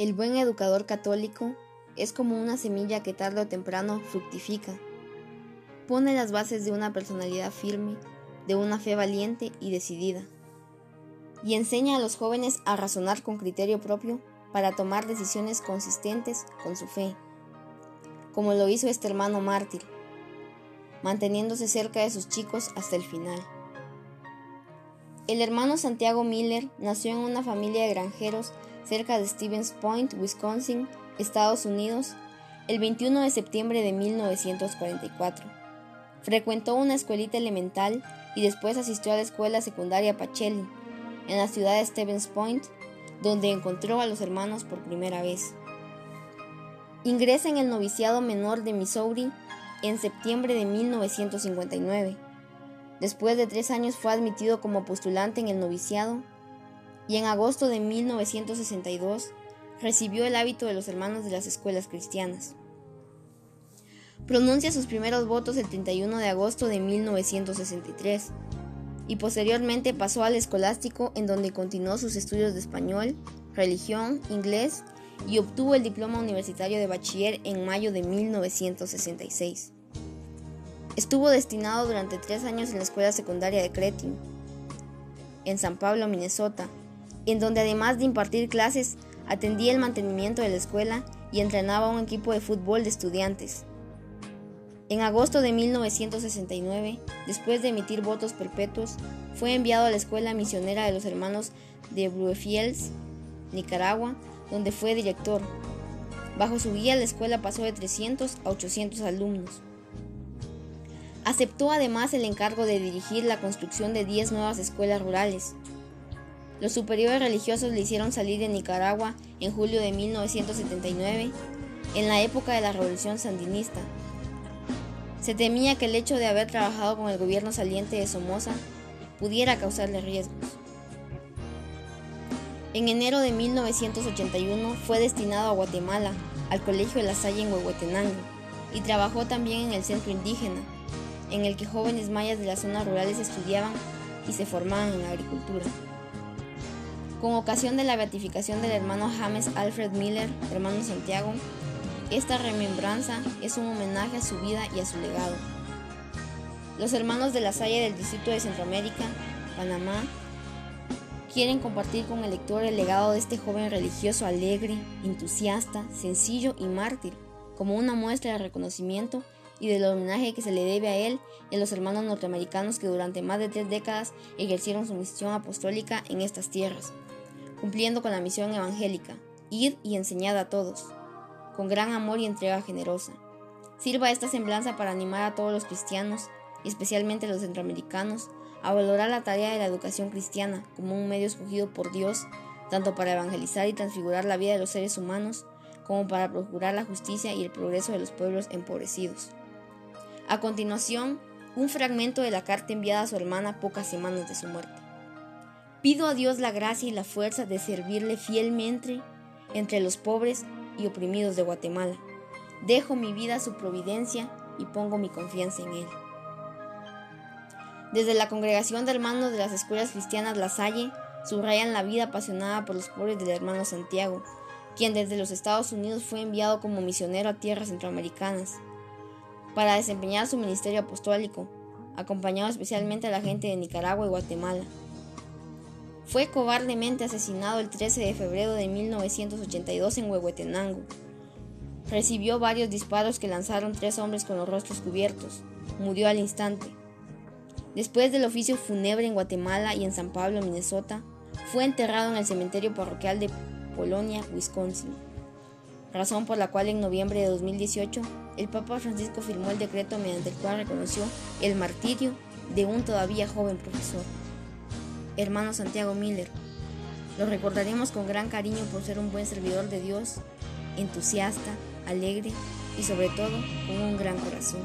El buen educador católico es como una semilla que tarde o temprano fructifica. Pone las bases de una personalidad firme, de una fe valiente y decidida. Y enseña a los jóvenes a razonar con criterio propio para tomar decisiones consistentes con su fe, como lo hizo este hermano mártir, manteniéndose cerca de sus chicos hasta el final. El hermano Santiago Miller nació en una familia de granjeros cerca de Stevens Point, Wisconsin, Estados Unidos, el 21 de septiembre de 1944. Frecuentó una escuelita elemental y después asistió a la escuela secundaria Pacelli, en la ciudad de Stevens Point, donde encontró a los hermanos por primera vez. Ingresa en el noviciado menor de Missouri en septiembre de 1959. Después de tres años fue admitido como postulante en el noviciado y en agosto de 1962 recibió el hábito de los hermanos de las escuelas cristianas. Pronuncia sus primeros votos el 31 de agosto de 1963 y posteriormente pasó al escolástico en donde continuó sus estudios de español, religión, inglés y obtuvo el diploma universitario de bachiller en mayo de 1966. Estuvo destinado durante tres años en la escuela secundaria de Cretin, en San Pablo, Minnesota, en donde además de impartir clases, atendía el mantenimiento de la escuela y entrenaba a un equipo de fútbol de estudiantes. En agosto de 1969, después de emitir votos perpetuos, fue enviado a la escuela misionera de los hermanos de Bluefields, Nicaragua, donde fue director. Bajo su guía la escuela pasó de 300 a 800 alumnos. Aceptó además el encargo de dirigir la construcción de 10 nuevas escuelas rurales, los superiores religiosos le hicieron salir de Nicaragua en julio de 1979, en la época de la Revolución Sandinista. Se temía que el hecho de haber trabajado con el gobierno saliente de Somoza pudiera causarle riesgos. En enero de 1981 fue destinado a Guatemala, al Colegio de la Salle en Huehuetenango, y trabajó también en el centro indígena, en el que jóvenes mayas de las zonas rurales estudiaban y se formaban en agricultura. Con ocasión de la beatificación del hermano James Alfred Miller, hermano Santiago, esta remembranza es un homenaje a su vida y a su legado. Los hermanos de la Salle del Distrito de Centroamérica, Panamá, quieren compartir con el lector el legado de este joven religioso alegre, entusiasta, sencillo y mártir, como una muestra de reconocimiento y del homenaje que se le debe a él y a los hermanos norteamericanos que durante más de tres décadas ejercieron su misión apostólica en estas tierras cumpliendo con la misión evangélica, ir y enseñad a todos, con gran amor y entrega generosa. Sirva esta semblanza para animar a todos los cristianos, y especialmente los centroamericanos, a valorar la tarea de la educación cristiana como un medio escogido por Dios, tanto para evangelizar y transfigurar la vida de los seres humanos, como para procurar la justicia y el progreso de los pueblos empobrecidos. A continuación, un fragmento de la carta enviada a su hermana pocas semanas de su muerte. Pido a Dios la gracia y la fuerza de servirle fielmente entre los pobres y oprimidos de Guatemala. Dejo mi vida a su providencia y pongo mi confianza en Él. Desde la Congregación de Hermanos de las Escuelas Cristianas La Salle, subrayan la vida apasionada por los pobres del hermano Santiago, quien desde los Estados Unidos fue enviado como misionero a tierras centroamericanas para desempeñar su ministerio apostólico, acompañado especialmente a la gente de Nicaragua y Guatemala. Fue cobardemente asesinado el 13 de febrero de 1982 en Huehuetenango. Recibió varios disparos que lanzaron tres hombres con los rostros cubiertos. Murió al instante. Después del oficio fúnebre en Guatemala y en San Pablo, Minnesota, fue enterrado en el cementerio parroquial de Polonia, Wisconsin. Razón por la cual en noviembre de 2018 el Papa Francisco firmó el decreto mediante el cual reconoció el martirio de un todavía joven profesor hermano Santiago Miller. Lo recordaremos con gran cariño por ser un buen servidor de Dios, entusiasta, alegre y sobre todo con un gran corazón.